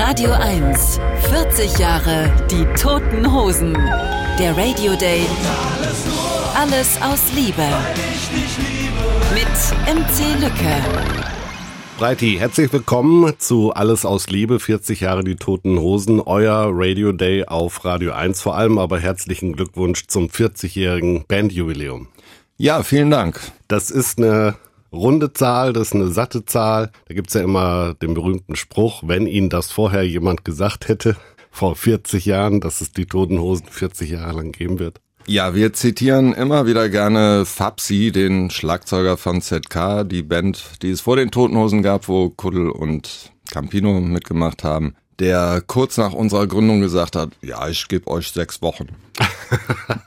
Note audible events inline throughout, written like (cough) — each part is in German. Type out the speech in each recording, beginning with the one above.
Radio 1, 40 Jahre die Toten Hosen. Der Radio Day. Alles aus Liebe. Mit MC Lücke. Breiti, herzlich willkommen zu Alles aus Liebe, 40 Jahre die Toten Hosen, euer Radio Day auf Radio 1 vor allem, aber herzlichen Glückwunsch zum 40-jährigen Bandjubiläum. Ja, vielen Dank. Das ist eine runde Zahl, das ist eine satte Zahl. Da gibt's ja immer den berühmten Spruch, wenn Ihnen das vorher jemand gesagt hätte, vor 40 Jahren, dass es die Toten Hosen 40 Jahre lang geben wird. Ja, wir zitieren immer wieder gerne Fabsi, den Schlagzeuger von ZK, die Band, die es vor den Totenhosen gab, wo Kuddel und Campino mitgemacht haben, der kurz nach unserer Gründung gesagt hat, ja, ich gebe euch sechs Wochen. (laughs)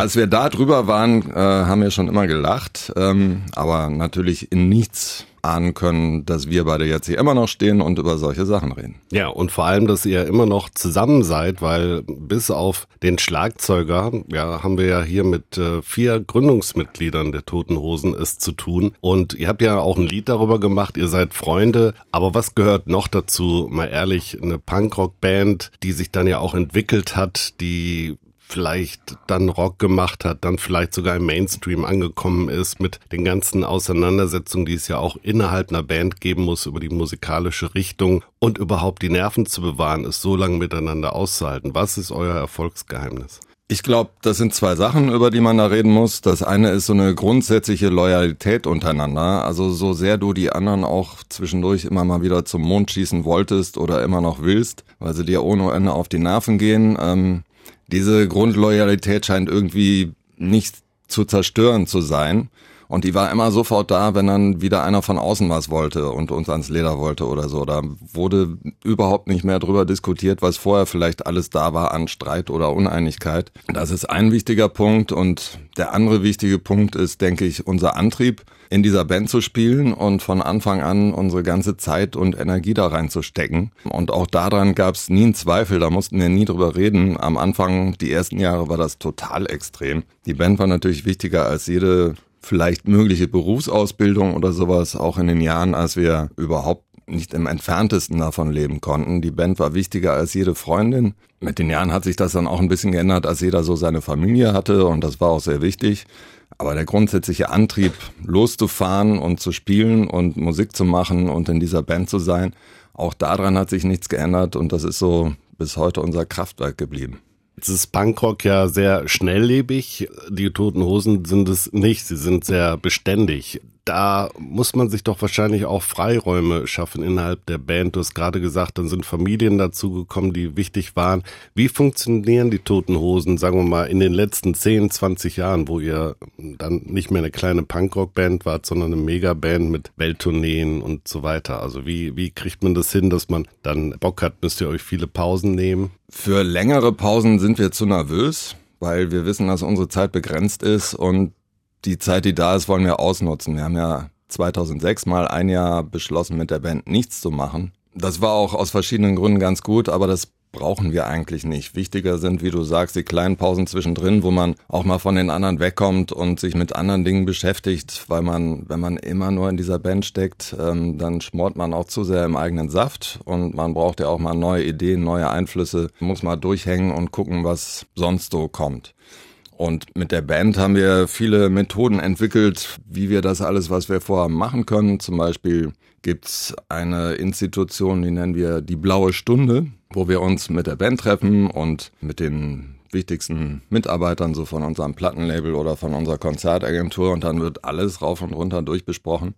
Als wir da drüber waren, äh, haben wir schon immer gelacht, ähm, aber natürlich in nichts ahnen können, dass wir beide jetzt hier immer noch stehen und über solche Sachen reden. Ja, und vor allem, dass ihr immer noch zusammen seid, weil bis auf den Schlagzeuger, ja, haben wir ja hier mit äh, vier Gründungsmitgliedern der Toten Hosen es zu tun. Und ihr habt ja auch ein Lied darüber gemacht, ihr seid Freunde. Aber was gehört noch dazu? Mal ehrlich, eine Punkrock-Band, die sich dann ja auch entwickelt hat, die vielleicht dann Rock gemacht hat, dann vielleicht sogar im Mainstream angekommen ist mit den ganzen Auseinandersetzungen, die es ja auch innerhalb einer Band geben muss über die musikalische Richtung und überhaupt die Nerven zu bewahren, es so lange miteinander auszuhalten. Was ist euer Erfolgsgeheimnis? Ich glaube, das sind zwei Sachen, über die man da reden muss. Das eine ist so eine grundsätzliche Loyalität untereinander. Also so sehr du die anderen auch zwischendurch immer mal wieder zum Mond schießen wolltest oder immer noch willst, weil sie dir ohne Ende auf die Nerven gehen. Ähm, diese Grundloyalität scheint irgendwie nicht zu zerstören zu sein. Und die war immer sofort da, wenn dann wieder einer von außen was wollte und uns ans Leder wollte oder so. Da wurde überhaupt nicht mehr drüber diskutiert, was vorher vielleicht alles da war an Streit oder Uneinigkeit. Das ist ein wichtiger Punkt. Und der andere wichtige Punkt ist, denke ich, unser Antrieb in dieser Band zu spielen und von Anfang an unsere ganze Zeit und Energie da reinzustecken. Und auch daran gab es nie einen Zweifel, da mussten wir nie drüber reden. Am Anfang, die ersten Jahre, war das total extrem. Die Band war natürlich wichtiger als jede vielleicht mögliche Berufsausbildung oder sowas, auch in den Jahren, als wir überhaupt nicht im entferntesten davon leben konnten. Die Band war wichtiger als jede Freundin. Mit den Jahren hat sich das dann auch ein bisschen geändert, als jeder so seine Familie hatte und das war auch sehr wichtig. Aber der grundsätzliche Antrieb, loszufahren und zu spielen und Musik zu machen und in dieser Band zu sein, auch daran hat sich nichts geändert und das ist so bis heute unser Kraftwerk geblieben. Jetzt ist Punkrock ja sehr schnelllebig. Die Toten Hosen sind es nicht. Sie sind sehr beständig da muss man sich doch wahrscheinlich auch Freiräume schaffen innerhalb der Band. Du hast gerade gesagt, dann sind Familien dazugekommen, die wichtig waren. Wie funktionieren die Toten Hosen, sagen wir mal, in den letzten 10, 20 Jahren, wo ihr dann nicht mehr eine kleine Punkrock-Band wart, sondern eine Megaband mit Welttourneen und so weiter? Also wie, wie kriegt man das hin, dass man dann Bock hat, müsst ihr euch viele Pausen nehmen? Für längere Pausen sind wir zu nervös weil wir wissen, dass unsere Zeit begrenzt ist und die Zeit, die da ist, wollen wir ausnutzen. Wir haben ja 2006 mal ein Jahr beschlossen, mit der Band nichts zu machen. Das war auch aus verschiedenen Gründen ganz gut, aber das brauchen wir eigentlich nicht. Wichtiger sind, wie du sagst, die kleinen Pausen zwischendrin, wo man auch mal von den anderen wegkommt und sich mit anderen Dingen beschäftigt, weil man, wenn man immer nur in dieser Band steckt, ähm, dann schmort man auch zu sehr im eigenen Saft und man braucht ja auch mal neue Ideen, neue Einflüsse, muss mal durchhängen und gucken, was sonst so kommt. Und mit der Band haben wir viele Methoden entwickelt, wie wir das alles, was wir vorhaben, machen können. Zum Beispiel gibt's eine Institution, die nennen wir die Blaue Stunde, wo wir uns mit der Band treffen und mit den wichtigsten Mitarbeitern so von unserem Plattenlabel oder von unserer Konzertagentur und dann wird alles rauf und runter durchbesprochen,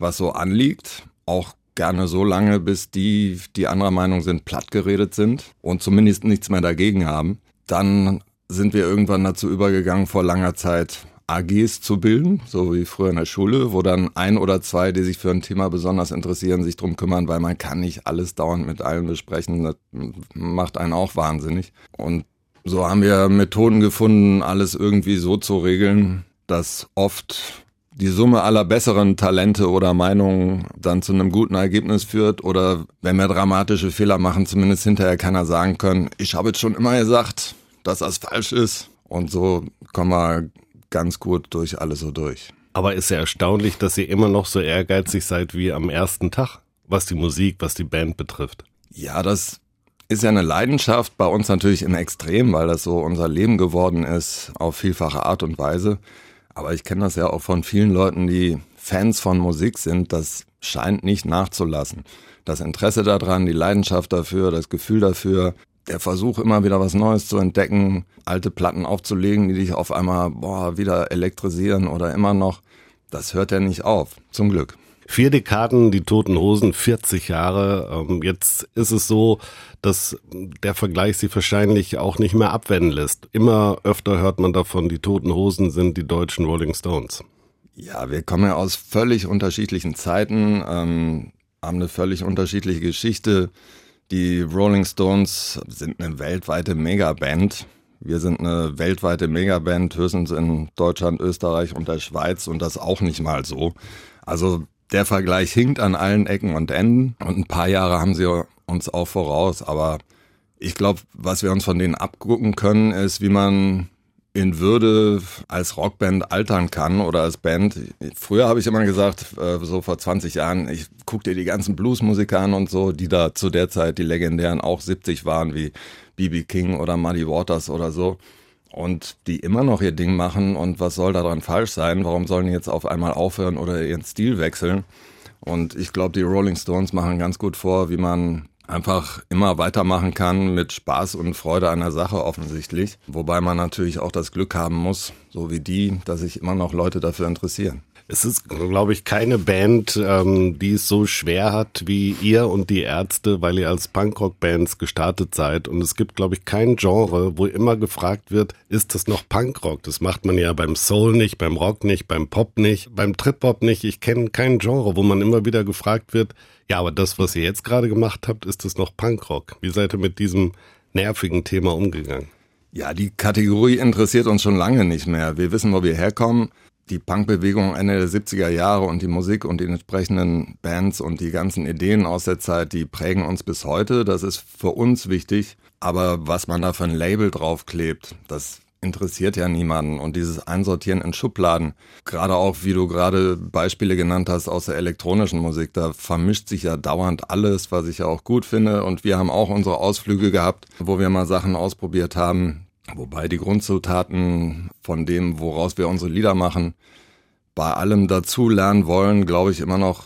was so anliegt. Auch gerne so lange, bis die, die anderer Meinung sind, plattgeredet sind und zumindest nichts mehr dagegen haben. Dann sind wir irgendwann dazu übergegangen, vor langer Zeit AGs zu bilden, so wie früher in der Schule, wo dann ein oder zwei, die sich für ein Thema besonders interessieren, sich drum kümmern, weil man kann nicht alles dauernd mit allen besprechen. Das macht einen auch wahnsinnig. Und so haben wir Methoden gefunden, alles irgendwie so zu regeln, dass oft die Summe aller besseren Talente oder Meinungen dann zu einem guten Ergebnis führt oder wenn wir dramatische Fehler machen, zumindest hinterher keiner sagen können, ich habe jetzt schon immer gesagt, dass das falsch ist. Und so kommen wir ganz gut durch alles so durch. Aber ist ja erstaunlich, dass ihr immer noch so ehrgeizig seid wie am ersten Tag, was die Musik, was die Band betrifft. Ja, das ist ja eine Leidenschaft bei uns natürlich im Extrem, weil das so unser Leben geworden ist, auf vielfache Art und Weise. Aber ich kenne das ja auch von vielen Leuten, die Fans von Musik sind. Das scheint nicht nachzulassen. Das Interesse daran, die Leidenschaft dafür, das Gefühl dafür, der Versuch immer wieder was Neues zu entdecken, alte Platten aufzulegen, die dich auf einmal boah, wieder elektrisieren oder immer noch, das hört ja nicht auf, zum Glück. Vier Dekaden, die Toten Hosen, 40 Jahre. Ähm, jetzt ist es so, dass der Vergleich sie wahrscheinlich auch nicht mehr abwenden lässt. Immer öfter hört man davon, die Toten Hosen sind die deutschen Rolling Stones. Ja, wir kommen ja aus völlig unterschiedlichen Zeiten, ähm, haben eine völlig unterschiedliche Geschichte. Die Rolling Stones sind eine weltweite Megaband. Wir sind eine weltweite Megaband, höchstens in Deutschland, Österreich und der Schweiz und das auch nicht mal so. Also der Vergleich hinkt an allen Ecken und Enden und ein paar Jahre haben sie uns auch voraus, aber ich glaube, was wir uns von denen abgucken können, ist, wie man in Würde als Rockband altern kann oder als Band. Früher habe ich immer gesagt, äh, so vor 20 Jahren, ich guck dir die ganzen Bluesmusiker an und so, die da zu der Zeit die legendären auch 70 waren, wie BB King oder Muddy Waters oder so und die immer noch ihr Ding machen und was soll daran falsch sein? Warum sollen die jetzt auf einmal aufhören oder ihren Stil wechseln? Und ich glaube, die Rolling Stones machen ganz gut vor, wie man einfach immer weitermachen kann mit Spaß und Freude an der Sache offensichtlich. Wobei man natürlich auch das Glück haben muss, so wie die, dass sich immer noch Leute dafür interessieren. Es ist, glaube ich, keine Band, ähm, die es so schwer hat wie ihr und die Ärzte, weil ihr als Punkrock-Bands gestartet seid. Und es gibt, glaube ich, kein Genre, wo immer gefragt wird, ist das noch Punkrock? Das macht man ja beim Soul nicht, beim Rock nicht, beim Pop nicht, beim Trip-Hop nicht. Ich kenne kein Genre, wo man immer wieder gefragt wird, ja, aber das, was ihr jetzt gerade gemacht habt, ist das noch Punkrock? Wie seid ihr mit diesem nervigen Thema umgegangen? Ja, die Kategorie interessiert uns schon lange nicht mehr. Wir wissen, wo wir herkommen die Punkbewegung Ende der 70er Jahre und die Musik und die entsprechenden Bands und die ganzen Ideen aus der Zeit, die prägen uns bis heute. Das ist für uns wichtig. Aber was man da für ein Label draufklebt, das interessiert ja niemanden. Und dieses Einsortieren in Schubladen, gerade auch, wie du gerade Beispiele genannt hast aus der elektronischen Musik, da vermischt sich ja dauernd alles, was ich ja auch gut finde. Und wir haben auch unsere Ausflüge gehabt, wo wir mal Sachen ausprobiert haben, Wobei die Grundzutaten von dem, woraus wir unsere Lieder machen, bei allem dazu lernen wollen, glaube ich, immer noch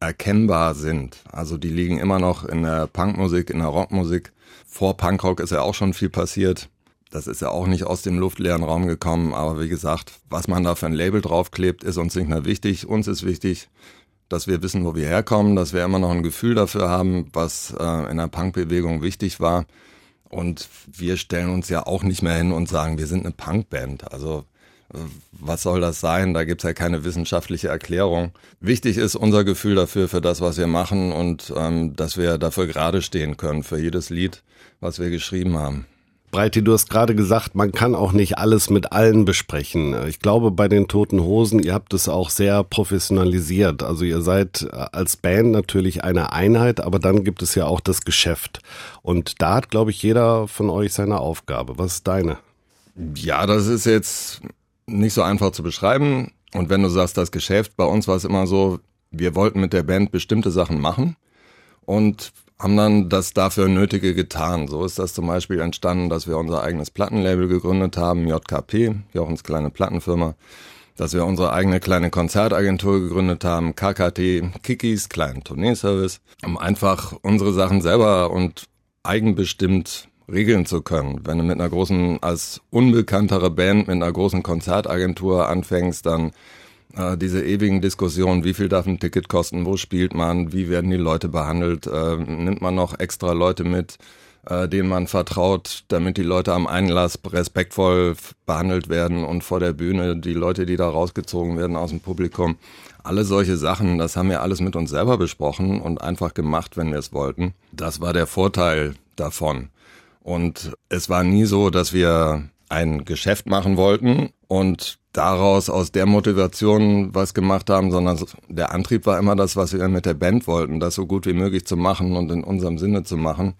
erkennbar sind. Also die liegen immer noch in der Punkmusik, in der Rockmusik. Vor Punkrock ist ja auch schon viel passiert. Das ist ja auch nicht aus dem luftleeren Raum gekommen. Aber wie gesagt, was man da für ein Label draufklebt, ist uns nicht mehr wichtig. Uns ist wichtig, dass wir wissen, wo wir herkommen, dass wir immer noch ein Gefühl dafür haben, was äh, in der Punkbewegung wichtig war. Und wir stellen uns ja auch nicht mehr hin und sagen, wir sind eine Punkband. Also was soll das sein? Da gibt's ja keine wissenschaftliche Erklärung. Wichtig ist unser Gefühl dafür, für das, was wir machen und ähm, dass wir dafür gerade stehen können, für jedes Lied, was wir geschrieben haben. Breiti, du hast gerade gesagt, man kann auch nicht alles mit allen besprechen. Ich glaube, bei den Toten Hosen, ihr habt es auch sehr professionalisiert. Also ihr seid äh, als Band natürlich eine Einheit, aber dann gibt es ja auch das Geschäft. Und da hat, glaube ich, jeder von euch seine Aufgabe. Was ist deine? Ja, das ist jetzt nicht so einfach zu beschreiben. Und wenn du sagst, das Geschäft, bei uns war es immer so, wir wollten mit der Band bestimmte Sachen machen. Und haben dann das dafür Nötige getan. So ist das zum Beispiel entstanden, dass wir unser eigenes Plattenlabel gegründet haben, JKP, Jochens kleine Plattenfirma. Dass wir unsere eigene kleine Konzertagentur gegründet haben, KKT, Kikis, kleinen Tourneeservice, um einfach unsere Sachen selber und eigenbestimmt regeln zu können. Wenn du mit einer großen, als unbekanntere Band mit einer großen Konzertagentur anfängst, dann äh, diese ewigen Diskussionen, wie viel darf ein Ticket kosten, wo spielt man, wie werden die Leute behandelt, äh, nimmt man noch extra Leute mit, äh, denen man vertraut, damit die Leute am Einlass respektvoll behandelt werden und vor der Bühne die Leute, die da rausgezogen werden aus dem Publikum. Alle solche Sachen, das haben wir alles mit uns selber besprochen und einfach gemacht, wenn wir es wollten. Das war der Vorteil davon. Und es war nie so, dass wir ein Geschäft machen wollten und daraus aus der Motivation was gemacht haben, sondern der Antrieb war immer das, was wir mit der Band wollten, das so gut wie möglich zu machen und in unserem Sinne zu machen.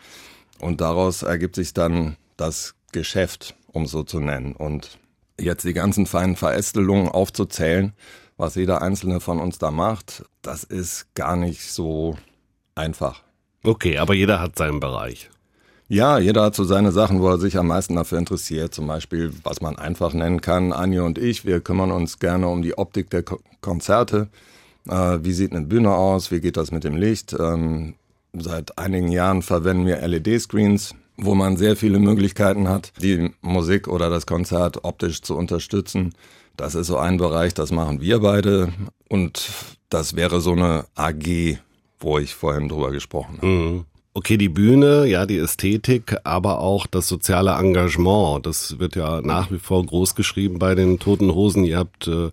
Und daraus ergibt sich dann das Geschäft, um so zu nennen. Und jetzt die ganzen feinen Verästelungen aufzuzählen, was jeder einzelne von uns da macht, das ist gar nicht so einfach. Okay, aber jeder hat seinen Bereich. Ja, jeder hat so seine Sachen, wo er sich am meisten dafür interessiert. Zum Beispiel, was man einfach nennen kann, Anja und ich, wir kümmern uns gerne um die Optik der Ko Konzerte. Äh, wie sieht eine Bühne aus? Wie geht das mit dem Licht? Ähm, seit einigen Jahren verwenden wir LED-Screens, wo man sehr viele Möglichkeiten hat, die Musik oder das Konzert optisch zu unterstützen. Das ist so ein Bereich, das machen wir beide. Und das wäre so eine AG, wo ich vorhin drüber gesprochen habe. Mhm. Okay, die Bühne, ja, die Ästhetik, aber auch das soziale Engagement, das wird ja nach wie vor groß geschrieben bei den Toten Hosen. Ihr habt äh,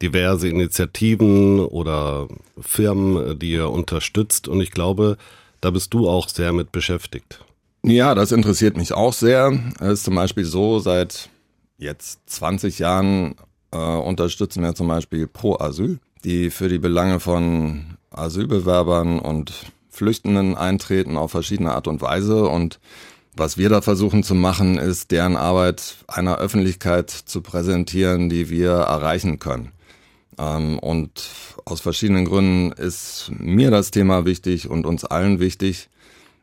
diverse Initiativen oder Firmen, die ihr unterstützt und ich glaube, da bist du auch sehr mit beschäftigt. Ja, das interessiert mich auch sehr. Es ist zum Beispiel so, seit jetzt 20 Jahren äh, unterstützen wir zum Beispiel Pro Asyl, die für die Belange von Asylbewerbern und Flüchtenden eintreten auf verschiedene Art und Weise. Und was wir da versuchen zu machen, ist, deren Arbeit einer Öffentlichkeit zu präsentieren, die wir erreichen können. Ähm, und aus verschiedenen Gründen ist mir das Thema wichtig und uns allen wichtig.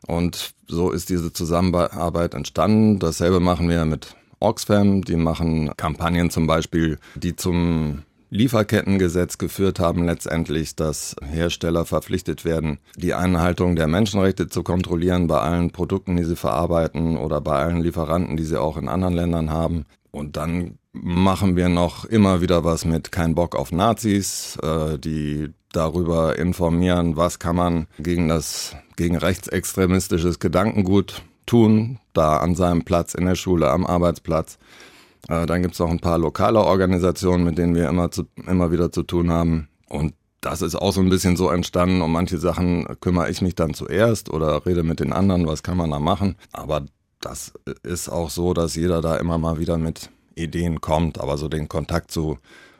Und so ist diese Zusammenarbeit entstanden. Dasselbe machen wir mit Oxfam. Die machen Kampagnen zum Beispiel, die zum Lieferkettengesetz geführt haben, letztendlich, dass Hersteller verpflichtet werden, die Einhaltung der Menschenrechte zu kontrollieren bei allen Produkten, die sie verarbeiten oder bei allen Lieferanten, die sie auch in anderen Ländern haben. Und dann machen wir noch immer wieder was mit Kein Bock auf Nazis, äh, die darüber informieren, was kann man gegen das, gegen rechtsextremistisches Gedankengut tun, da an seinem Platz in der Schule, am Arbeitsplatz. Äh, dann gibt es auch ein paar lokale Organisationen, mit denen wir immer, zu, immer wieder zu tun haben. Und das ist auch so ein bisschen so entstanden. Um manche Sachen kümmere ich mich dann zuerst oder rede mit den anderen, was kann man da machen. Aber das ist auch so, dass jeder da immer mal wieder mit Ideen kommt. Aber so den Kontakt zu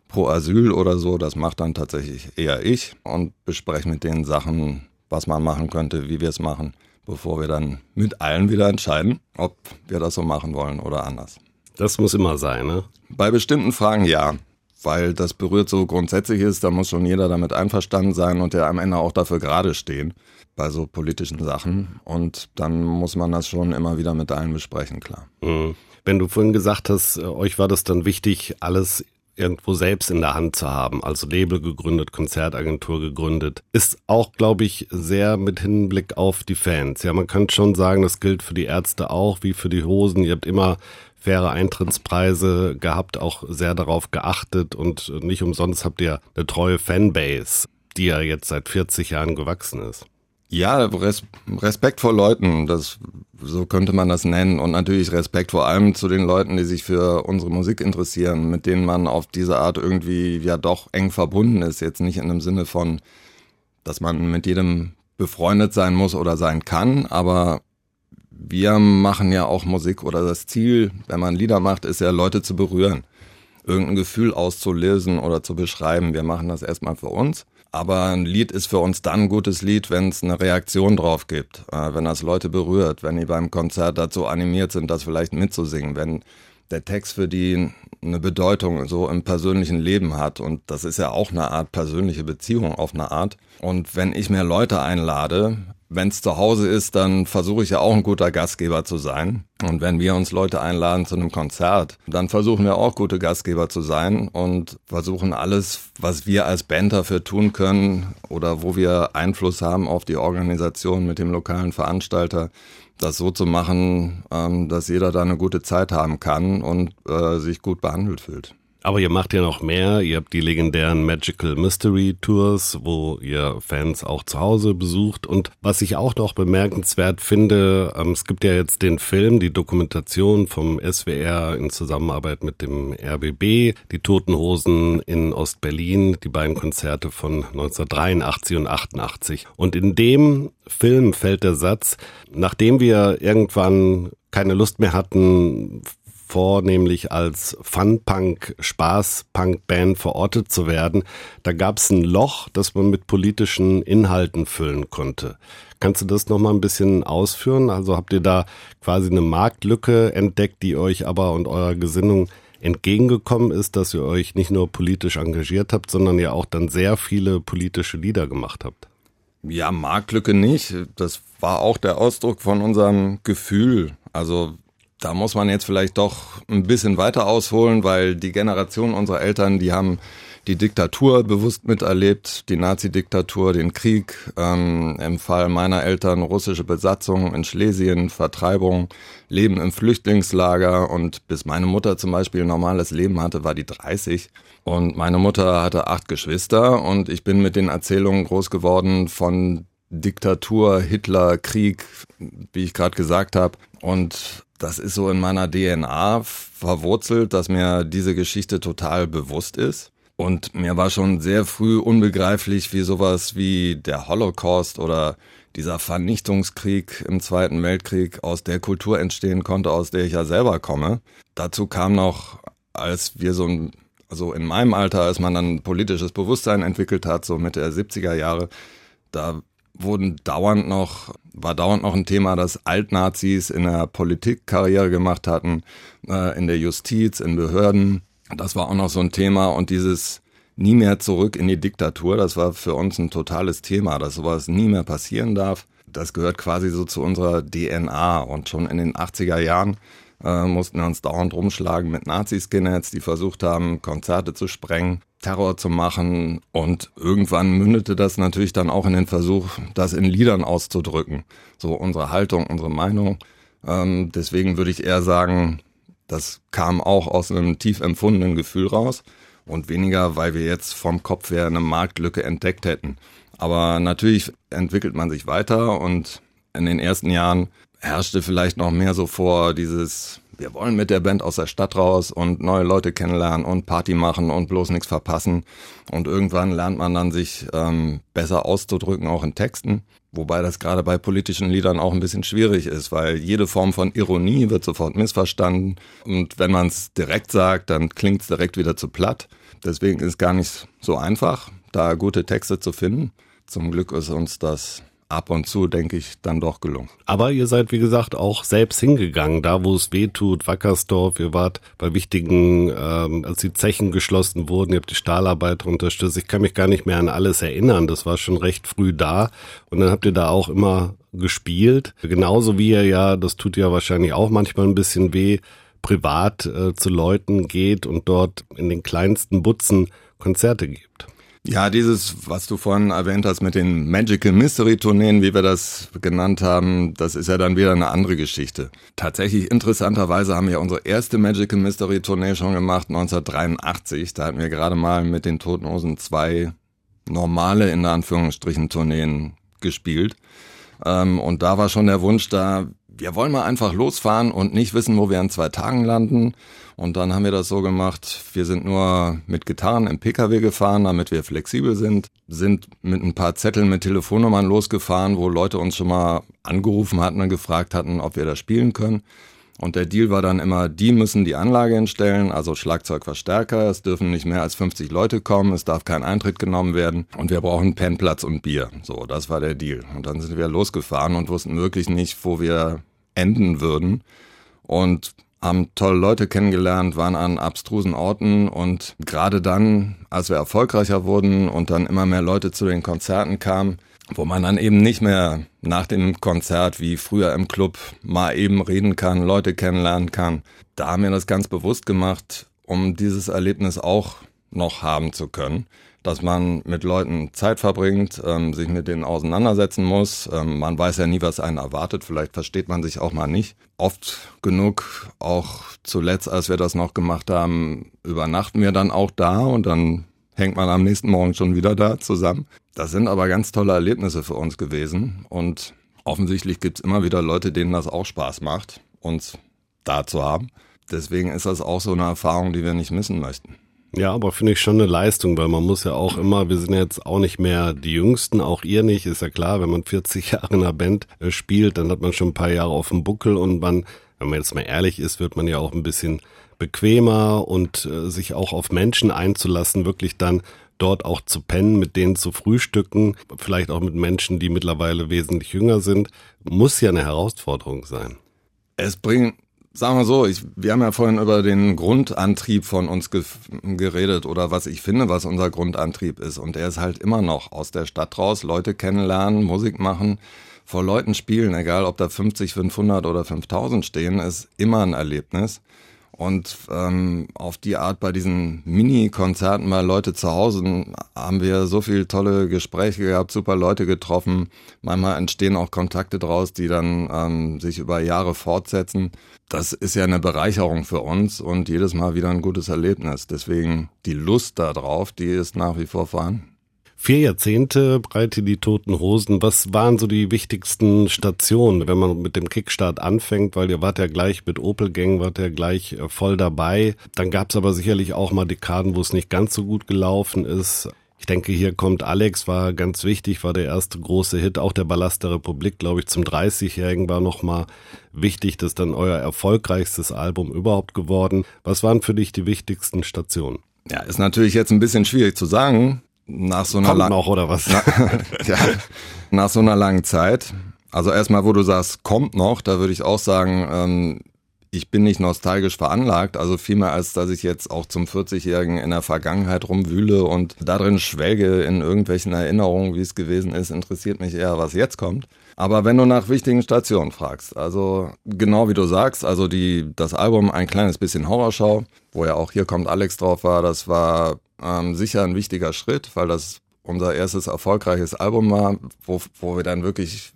Pro Asyl oder so, das macht dann tatsächlich eher ich und bespreche mit denen Sachen, was man machen könnte, wie wir es machen, bevor wir dann mit allen wieder entscheiden, ob wir das so machen wollen oder anders. Das muss immer sein, ne? Bei bestimmten Fragen ja. Weil das berührt so grundsätzlich ist, da muss schon jeder damit einverstanden sein und der am Ende auch dafür gerade stehen bei so politischen Sachen. Und dann muss man das schon immer wieder mit allen besprechen, klar. Mhm. Wenn du vorhin gesagt hast, äh, euch war das dann wichtig, alles irgendwo selbst in der Hand zu haben, also Label gegründet, Konzertagentur gegründet, ist auch, glaube ich, sehr mit Hinblick auf die Fans. Ja, man kann schon sagen, das gilt für die Ärzte auch, wie für die Hosen. Ihr habt immer faire Eintrittspreise gehabt, auch sehr darauf geachtet und nicht umsonst habt ihr eine treue Fanbase, die ja jetzt seit 40 Jahren gewachsen ist. Ja, Res Respekt vor Leuten, das so könnte man das nennen und natürlich Respekt vor allem zu den Leuten, die sich für unsere Musik interessieren, mit denen man auf diese Art irgendwie ja doch eng verbunden ist, jetzt nicht in dem Sinne von, dass man mit jedem befreundet sein muss oder sein kann, aber wir machen ja auch Musik oder das Ziel, wenn man Lieder macht, ist ja Leute zu berühren, irgendein Gefühl auszulösen oder zu beschreiben. Wir machen das erstmal für uns. Aber ein Lied ist für uns dann ein gutes Lied, wenn es eine Reaktion drauf gibt, äh, wenn das Leute berührt, wenn die beim Konzert dazu animiert sind, das vielleicht mitzusingen, wenn der Text für die eine Bedeutung so im persönlichen Leben hat. Und das ist ja auch eine Art persönliche Beziehung auf eine Art. Und wenn ich mir Leute einlade, wenn es zu Hause ist, dann versuche ich ja auch ein guter Gastgeber zu sein. Und wenn wir uns Leute einladen zu einem Konzert, dann versuchen wir auch gute Gastgeber zu sein und versuchen alles, was wir als Band dafür tun können oder wo wir Einfluss haben auf die Organisation mit dem lokalen Veranstalter, das so zu machen, ähm, dass jeder da eine gute Zeit haben kann und äh, sich gut behandelt fühlt. Aber ihr macht ja noch mehr. Ihr habt die legendären Magical Mystery Tours, wo ihr Fans auch zu Hause besucht. Und was ich auch noch bemerkenswert finde, ähm, es gibt ja jetzt den Film, die Dokumentation vom SWR in Zusammenarbeit mit dem RBB, die Toten Hosen in Ostberlin, die beiden Konzerte von 1983 und 88. Und in dem Film fällt der Satz, nachdem wir irgendwann keine Lust mehr hatten, vornehmlich als Fun-Punk, Spaß-Punk-Band verortet zu werden, da gab es ein Loch, das man mit politischen Inhalten füllen konnte. Kannst du das nochmal ein bisschen ausführen? Also habt ihr da quasi eine Marktlücke entdeckt, die euch aber und eurer Gesinnung entgegengekommen ist, dass ihr euch nicht nur politisch engagiert habt, sondern ja auch dann sehr viele politische Lieder gemacht habt? Ja, Marktlücke nicht. Das war auch der Ausdruck von unserem Gefühl. Also da muss man jetzt vielleicht doch ein bisschen weiter ausholen, weil die Generation unserer Eltern, die haben die Diktatur bewusst miterlebt, die Nazi-Diktatur, den Krieg, ähm, im Fall meiner Eltern russische Besatzung in Schlesien, Vertreibung, Leben im Flüchtlingslager und bis meine Mutter zum Beispiel ein normales Leben hatte, war die 30 und meine Mutter hatte acht Geschwister und ich bin mit den Erzählungen groß geworden von Diktatur, Hitler, Krieg, wie ich gerade gesagt habe und das ist so in meiner DNA verwurzelt, dass mir diese Geschichte total bewusst ist. Und mir war schon sehr früh unbegreiflich, wie sowas wie der Holocaust oder dieser Vernichtungskrieg im Zweiten Weltkrieg aus der Kultur entstehen konnte, aus der ich ja selber komme. Dazu kam noch, als wir so ein, also in meinem Alter, als man dann politisches Bewusstsein entwickelt hat, so Mitte der 70er Jahre, da wurden dauernd noch, war dauernd noch ein Thema, dass Altnazis in der Politik Karriere gemacht hatten, äh, in der Justiz, in Behörden. Das war auch noch so ein Thema und dieses nie mehr zurück in die Diktatur, das war für uns ein totales Thema, dass sowas nie mehr passieren darf. Das gehört quasi so zu unserer DNA und schon in den 80er Jahren äh, mussten uns dauernd rumschlagen mit Nazi-Skinheads, die versucht haben, Konzerte zu sprengen, Terror zu machen und irgendwann mündete das natürlich dann auch in den Versuch, das in Liedern auszudrücken. So unsere Haltung, unsere Meinung. Ähm, deswegen würde ich eher sagen, das kam auch aus einem tief empfundenen Gefühl raus und weniger, weil wir jetzt vom Kopf her eine Marktlücke entdeckt hätten. Aber natürlich entwickelt man sich weiter und in den ersten Jahren herrschte vielleicht noch mehr so vor dieses, wir wollen mit der Band aus der Stadt raus und neue Leute kennenlernen und Party machen und bloß nichts verpassen. Und irgendwann lernt man dann sich ähm, besser auszudrücken, auch in Texten. Wobei das gerade bei politischen Liedern auch ein bisschen schwierig ist, weil jede Form von Ironie wird sofort missverstanden. Und wenn man es direkt sagt, dann klingt es direkt wieder zu platt. Deswegen ist es gar nicht so einfach, da gute Texte zu finden. Zum Glück ist uns das ab und zu, denke ich, dann doch gelungen. Aber ihr seid, wie gesagt, auch selbst hingegangen, da wo es weh tut, Wackersdorf, ihr wart bei wichtigen, ähm, als die Zechen geschlossen wurden, ihr habt die Stahlarbeiter unterstützt. Ich kann mich gar nicht mehr an alles erinnern, das war schon recht früh da. Und dann habt ihr da auch immer gespielt. Genauso wie ihr ja, das tut ja wahrscheinlich auch manchmal ein bisschen weh, privat äh, zu Leuten geht und dort in den kleinsten Butzen Konzerte gibt. Ja, dieses, was du vorhin erwähnt hast mit den Magical Mystery Tourneen, wie wir das genannt haben, das ist ja dann wieder eine andere Geschichte. Tatsächlich interessanterweise haben wir unsere erste Magical Mystery Tournee schon gemacht, 1983. Da hatten wir gerade mal mit den Toten Hosen zwei normale, in Anführungsstrichen, Tourneen gespielt. Ähm, und da war schon der Wunsch da, wir wollen mal einfach losfahren und nicht wissen, wo wir in zwei Tagen landen. Und dann haben wir das so gemacht, wir sind nur mit Gitarren im Pkw gefahren, damit wir flexibel sind, sind mit ein paar Zetteln mit Telefonnummern losgefahren, wo Leute uns schon mal angerufen hatten und gefragt hatten, ob wir das spielen können. Und der Deal war dann immer, die müssen die Anlage hinstellen, also Schlagzeugverstärker, es dürfen nicht mehr als 50 Leute kommen, es darf kein Eintritt genommen werden und wir brauchen Pennplatz und Bier. So, das war der Deal. Und dann sind wir losgefahren und wussten wirklich nicht, wo wir enden würden. Und haben tolle Leute kennengelernt, waren an abstrusen Orten und gerade dann, als wir erfolgreicher wurden und dann immer mehr Leute zu den Konzerten kamen, wo man dann eben nicht mehr nach dem Konzert wie früher im Club mal eben reden kann, Leute kennenlernen kann. Da haben wir das ganz bewusst gemacht, um dieses Erlebnis auch noch haben zu können dass man mit Leuten Zeit verbringt, ähm, sich mit denen auseinandersetzen muss. Ähm, man weiß ja nie, was einen erwartet. Vielleicht versteht man sich auch mal nicht. Oft genug, auch zuletzt, als wir das noch gemacht haben, übernachten wir dann auch da und dann hängt man am nächsten Morgen schon wieder da zusammen. Das sind aber ganz tolle Erlebnisse für uns gewesen und offensichtlich gibt es immer wieder Leute, denen das auch Spaß macht, uns da zu haben. Deswegen ist das auch so eine Erfahrung, die wir nicht missen möchten. Ja, aber finde ich schon eine Leistung, weil man muss ja auch immer, wir sind jetzt auch nicht mehr die Jüngsten, auch ihr nicht, ist ja klar, wenn man 40 (laughs) Jahre in einer Band äh, spielt, dann hat man schon ein paar Jahre auf dem Buckel und man, wenn man jetzt mal ehrlich ist, wird man ja auch ein bisschen bequemer und äh, sich auch auf Menschen einzulassen, wirklich dann dort auch zu pennen, mit denen zu frühstücken, vielleicht auch mit Menschen, die mittlerweile wesentlich jünger sind, muss ja eine Herausforderung sein. Es bringt Sagen wir so, ich, wir haben ja vorhin über den Grundantrieb von uns ge geredet oder was ich finde, was unser Grundantrieb ist. Und der ist halt immer noch aus der Stadt raus, Leute kennenlernen, Musik machen, vor Leuten spielen, egal ob da 50, 500 oder 5000 stehen, ist immer ein Erlebnis. Und ähm, auf die Art bei diesen Mini-Konzerten bei Leute zu Hause haben wir so viele tolle Gespräche gehabt, super Leute getroffen. Manchmal entstehen auch Kontakte draus, die dann ähm, sich über Jahre fortsetzen. Das ist ja eine Bereicherung für uns und jedes Mal wieder ein gutes Erlebnis. Deswegen die Lust darauf, die ist nach wie vor vorhanden. Vier Jahrzehnte breite die Toten Hosen. Was waren so die wichtigsten Stationen, wenn man mit dem Kickstart anfängt? Weil ihr wart ja gleich mit Opel Gang, wart ja gleich äh, voll dabei. Dann gab es aber sicherlich auch mal Dekaden, wo es nicht ganz so gut gelaufen ist. Ich denke, hier kommt Alex, war ganz wichtig, war der erste große Hit. Auch der Ballast der Republik, glaube ich, zum 30-Jährigen war nochmal wichtig. Das ist dann euer erfolgreichstes Album überhaupt geworden. Was waren für dich die wichtigsten Stationen? Ja, ist natürlich jetzt ein bisschen schwierig zu sagen, nach so einer langen noch oder was? Na, (laughs) ja, nach so einer langen Zeit. Also erstmal, wo du sagst, kommt noch, da würde ich auch sagen, ähm, ich bin nicht nostalgisch veranlagt, also vielmehr als dass ich jetzt auch zum 40-Jährigen in der Vergangenheit rumwühle und darin schwelge in irgendwelchen Erinnerungen, wie es gewesen ist, interessiert mich eher, was jetzt kommt. Aber wenn du nach wichtigen Stationen fragst, also genau wie du sagst, also die, das Album ein kleines bisschen Horrorschau, wo ja auch hier kommt Alex drauf war, das war ähm, sicher ein wichtiger Schritt, weil das unser erstes erfolgreiches Album war, wo, wo wir dann wirklich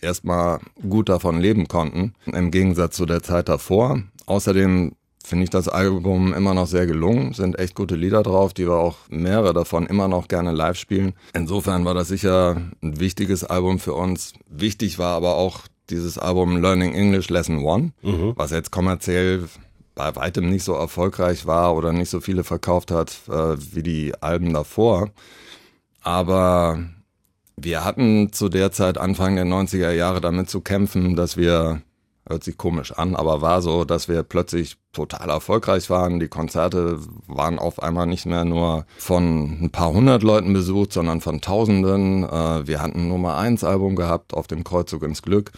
erstmal gut davon leben konnten, im Gegensatz zu der Zeit davor. Außerdem finde ich das Album immer noch sehr gelungen, sind echt gute Lieder drauf, die wir auch mehrere davon immer noch gerne live spielen. Insofern war das sicher ein wichtiges Album für uns. Wichtig war aber auch dieses Album Learning English Lesson One, mhm. was jetzt kommerziell bei weitem nicht so erfolgreich war oder nicht so viele verkauft hat äh, wie die Alben davor. Aber wir hatten zu der Zeit, Anfang der 90er Jahre, damit zu kämpfen, dass wir, hört sich komisch an, aber war so, dass wir plötzlich total erfolgreich waren. Die Konzerte waren auf einmal nicht mehr nur von ein paar hundert Leuten besucht, sondern von Tausenden. Äh, wir hatten ein Nummer eins Album gehabt auf dem Kreuzzug ins Glück.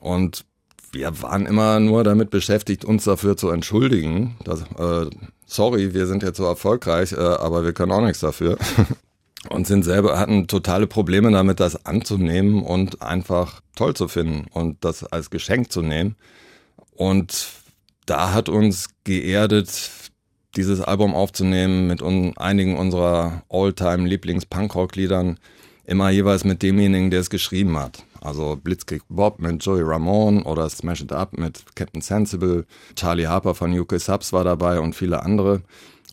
Und wir waren immer nur damit beschäftigt, uns dafür zu entschuldigen. Dass, äh, sorry, wir sind jetzt so erfolgreich, äh, aber wir können auch nichts dafür. (laughs) und sind selber, hatten totale Probleme damit, das anzunehmen und einfach toll zu finden und das als Geschenk zu nehmen. Und da hat uns geerdet, dieses Album aufzunehmen mit un einigen unserer All-Time-Lieblings-Punkrock-Liedern, immer jeweils mit demjenigen, der es geschrieben hat. Also Blitzkrieg Bob mit Joey Ramone oder Smash It Up mit Captain Sensible, Charlie Harper von UK Subs war dabei und viele andere.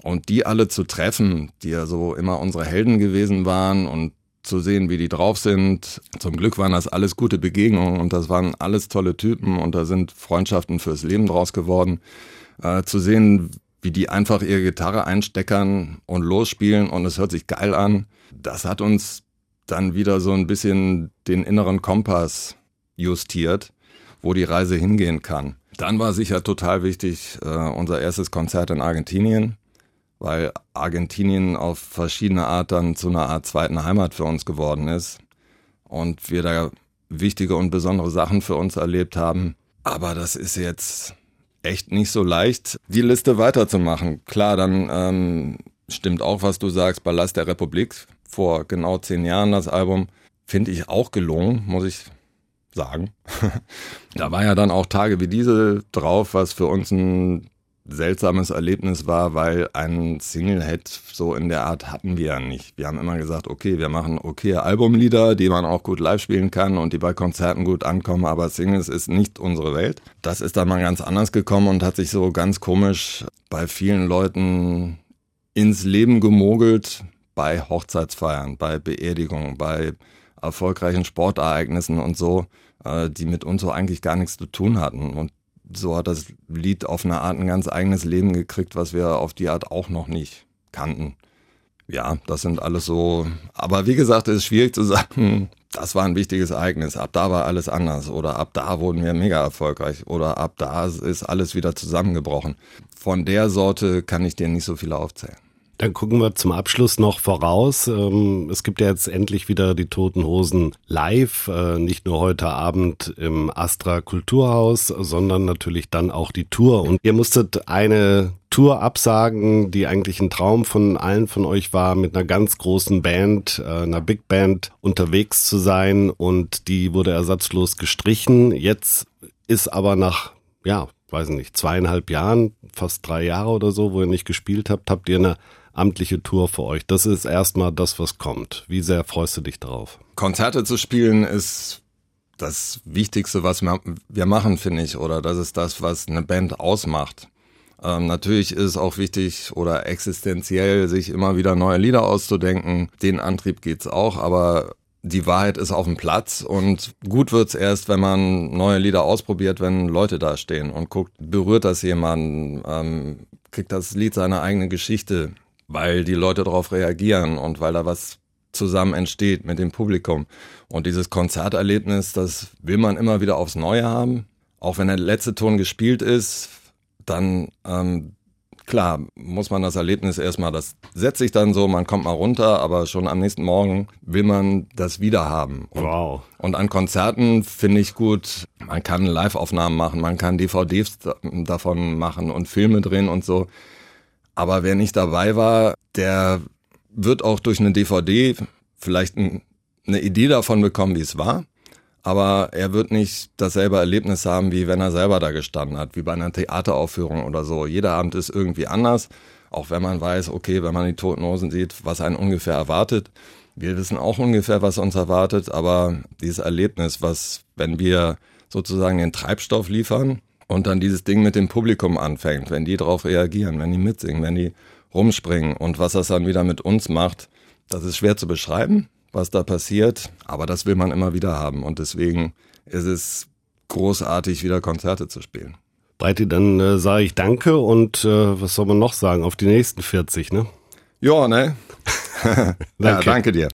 Und die alle zu treffen, die ja so immer unsere Helden gewesen waren und zu sehen, wie die drauf sind. Zum Glück waren das alles gute Begegnungen und das waren alles tolle Typen und da sind Freundschaften fürs Leben draus geworden. Äh, zu sehen, wie die einfach ihre Gitarre einsteckern und losspielen und es hört sich geil an. Das hat uns dann wieder so ein bisschen den inneren Kompass justiert, wo die Reise hingehen kann. Dann war sicher total wichtig äh, unser erstes Konzert in Argentinien weil Argentinien auf verschiedene Art dann zu einer Art zweiten Heimat für uns geworden ist und wir da wichtige und besondere Sachen für uns erlebt haben. Aber das ist jetzt echt nicht so leicht, die Liste weiterzumachen. Klar, dann ähm, stimmt auch, was du sagst, Ballast der Republik vor genau zehn Jahren das Album, finde ich auch gelungen, muss ich sagen. (laughs) da war ja dann auch Tage wie diese drauf, was für uns ein seltsames Erlebnis war, weil einen Single-Hit so in der Art hatten wir ja nicht. Wir haben immer gesagt, okay, wir machen okay Albumlieder, die man auch gut live spielen kann und die bei Konzerten gut ankommen, aber Singles ist nicht unsere Welt. Das ist dann mal ganz anders gekommen und hat sich so ganz komisch bei vielen Leuten ins Leben gemogelt, bei Hochzeitsfeiern, bei Beerdigungen, bei erfolgreichen Sportereignissen und so, äh, die mit uns so eigentlich gar nichts zu tun hatten. Und so hat das Lied auf eine Art ein ganz eigenes Leben gekriegt, was wir auf die Art auch noch nicht kannten. Ja, das sind alles so, aber wie gesagt, es ist schwierig zu sagen, das war ein wichtiges Ereignis, ab da war alles anders oder ab da wurden wir mega erfolgreich oder ab da ist alles wieder zusammengebrochen. Von der Sorte kann ich dir nicht so viel aufzählen. Dann gucken wir zum Abschluss noch voraus. Ähm, es gibt ja jetzt endlich wieder die Toten Hosen live, äh, nicht nur heute Abend im Astra Kulturhaus, sondern natürlich dann auch die Tour. Und ihr musstet eine Tour absagen, die eigentlich ein Traum von allen von euch war, mit einer ganz großen Band, äh, einer Big Band unterwegs zu sein und die wurde ersatzlos gestrichen. Jetzt ist aber nach, ja, weiß nicht, zweieinhalb Jahren, fast drei Jahre oder so, wo ihr nicht gespielt habt, habt ihr eine amtliche Tour für euch. Das ist erstmal das, was kommt. Wie sehr freust du dich darauf? Konzerte zu spielen ist das Wichtigste, was wir machen, finde ich, oder das ist das, was eine Band ausmacht. Ähm, natürlich ist es auch wichtig oder existenziell, sich immer wieder neue Lieder auszudenken. Den Antrieb geht's auch, aber die Wahrheit ist auf dem Platz und gut wird's erst, wenn man neue Lieder ausprobiert, wenn Leute da stehen und guckt, berührt das jemanden, ähm, kriegt das Lied seine eigene Geschichte weil die Leute darauf reagieren und weil da was zusammen entsteht mit dem Publikum. Und dieses Konzerterlebnis, das will man immer wieder aufs Neue haben. Auch wenn der letzte Ton gespielt ist, dann ähm, klar muss man das Erlebnis erstmal, das setzt sich dann so, man kommt mal runter, aber schon am nächsten Morgen will man das wieder haben. Und, wow. Und an Konzerten finde ich gut, man kann Live-Aufnahmen machen, man kann DVDs davon machen und Filme drehen und so. Aber wer nicht dabei war, der wird auch durch eine DVD vielleicht ein, eine Idee davon bekommen, wie es war. Aber er wird nicht dasselbe Erlebnis haben, wie wenn er selber da gestanden hat, wie bei einer Theateraufführung oder so. Jeder Abend ist irgendwie anders, auch wenn man weiß, okay, wenn man die Toten Hosen sieht, was einen ungefähr erwartet. Wir wissen auch ungefähr, was uns erwartet, aber dieses Erlebnis, was, wenn wir sozusagen den Treibstoff liefern, und dann dieses Ding mit dem Publikum anfängt, wenn die darauf reagieren, wenn die mitsingen, wenn die rumspringen und was das dann wieder mit uns macht, das ist schwer zu beschreiben, was da passiert, aber das will man immer wieder haben und deswegen ist es großartig, wieder Konzerte zu spielen. Breiti, dann äh, sage ich danke und äh, was soll man noch sagen? Auf die nächsten 40, ne? Ja, ne? danke. (laughs) Ja, danke dir.